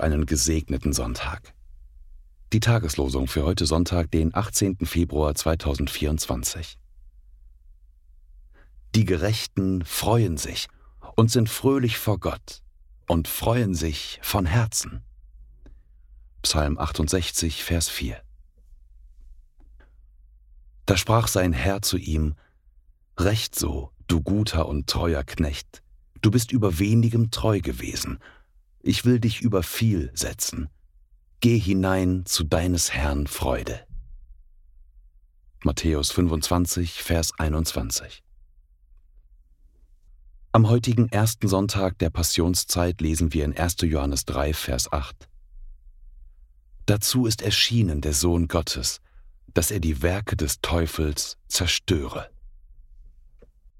einen gesegneten Sonntag. Die Tageslosung für heute Sonntag, den 18. Februar 2024. Die Gerechten freuen sich und sind fröhlich vor Gott und freuen sich von Herzen. Psalm 68, Vers 4. Da sprach sein Herr zu ihm, Recht so, du guter und treuer Knecht, du bist über wenigem treu gewesen, ich will dich über viel setzen. Geh hinein zu deines Herrn Freude. Matthäus 25, Vers 21. Am heutigen ersten Sonntag der Passionszeit lesen wir in 1. Johannes 3, Vers 8. Dazu ist erschienen der Sohn Gottes, dass er die Werke des Teufels zerstöre.